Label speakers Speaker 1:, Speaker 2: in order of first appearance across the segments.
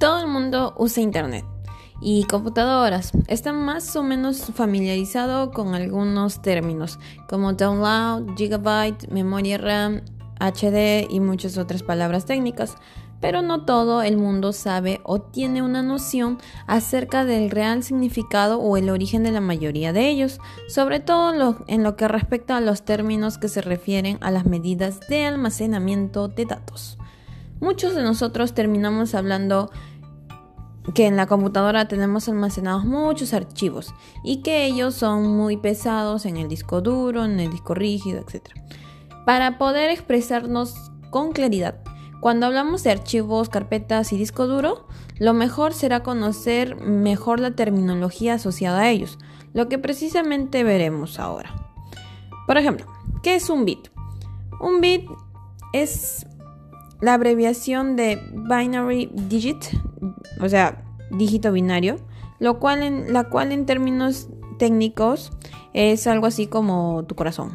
Speaker 1: Todo el mundo usa Internet y computadoras. Está más o menos familiarizado con algunos términos como download, gigabyte, memoria RAM, HD y muchas otras palabras técnicas. Pero no todo el mundo sabe o tiene una noción acerca del real significado o el origen de la mayoría de ellos, sobre todo en lo que respecta a los términos que se refieren a las medidas de almacenamiento de datos. Muchos de nosotros terminamos hablando que en la computadora tenemos almacenados muchos archivos y que ellos son muy pesados en el disco duro, en el disco rígido, etc. Para poder expresarnos con claridad, cuando hablamos de archivos, carpetas y disco duro, lo mejor será conocer mejor la terminología asociada a ellos, lo que precisamente veremos ahora. Por ejemplo, ¿qué es un bit? Un bit es la abreviación de binary digit, o sea, dígito binario, lo cual en, la cual en términos técnicos es algo así como tu corazón.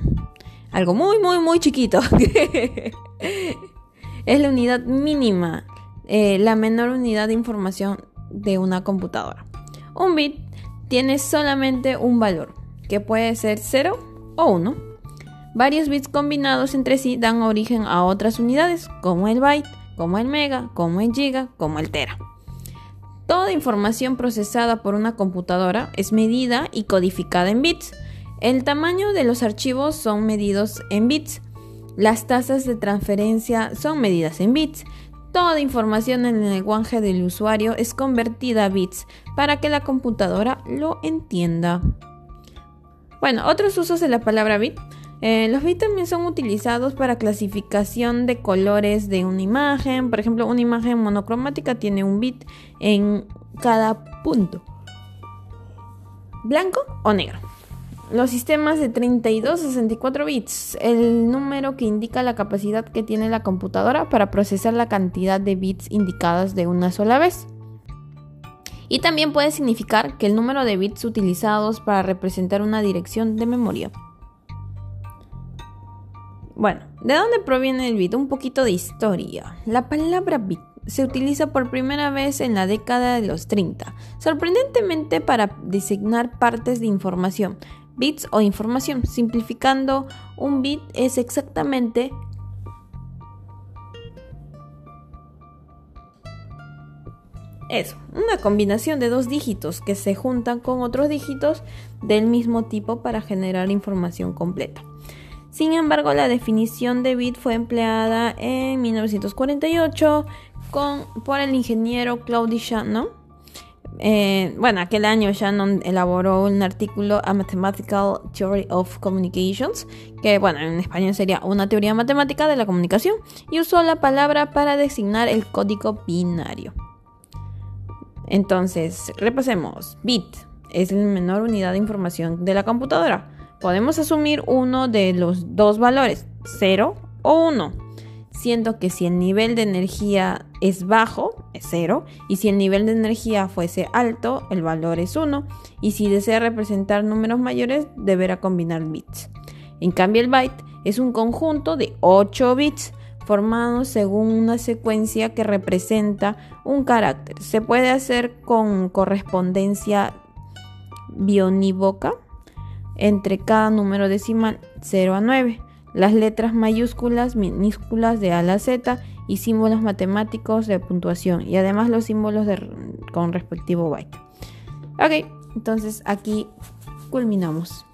Speaker 1: Algo muy, muy, muy chiquito. es la unidad mínima, eh, la menor unidad de información de una computadora. Un bit tiene solamente un valor, que puede ser 0 o 1. Varios bits combinados entre sí dan origen a otras unidades, como el byte, como el mega, como el giga, como el tera. Toda información procesada por una computadora es medida y codificada en bits. El tamaño de los archivos son medidos en bits. Las tasas de transferencia son medidas en bits. Toda información en el lenguaje del usuario es convertida a bits para que la computadora lo entienda. Bueno, otros usos de la palabra bit eh, los bits también son utilizados para clasificación de colores de una imagen. Por ejemplo, una imagen monocromática tiene un bit en cada punto. Blanco o negro. Los sistemas de 32 a 64 bits, el número que indica la capacidad que tiene la computadora para procesar la cantidad de bits indicadas de una sola vez. Y también puede significar que el número de bits utilizados para representar una dirección de memoria. Bueno, ¿de dónde proviene el bit? Un poquito de historia. La palabra bit se utiliza por primera vez en la década de los 30, sorprendentemente para designar partes de información, bits o información. Simplificando, un bit es exactamente eso, una combinación de dos dígitos que se juntan con otros dígitos del mismo tipo para generar información completa. Sin embargo, la definición de bit fue empleada en 1948 con, por el ingeniero Claude Shannon. Eh, bueno, aquel año Shannon elaboró un artículo A Mathematical Theory of Communications, que bueno, en español sería una teoría matemática de la comunicación, y usó la palabra para designar el código binario. Entonces, repasemos. Bit es la menor unidad de información de la computadora podemos asumir uno de los dos valores, 0 o 1, siendo que si el nivel de energía es bajo, es 0, y si el nivel de energía fuese alto, el valor es 1, y si desea representar números mayores, deberá combinar bits. En cambio, el byte es un conjunto de 8 bits formados según una secuencia que representa un carácter. Se puede hacer con correspondencia bionívoca entre cada número decimal 0 a 9, las letras mayúsculas, minúsculas de A a Z y símbolos matemáticos de puntuación y además los símbolos con respectivo byte. Ok, entonces aquí culminamos.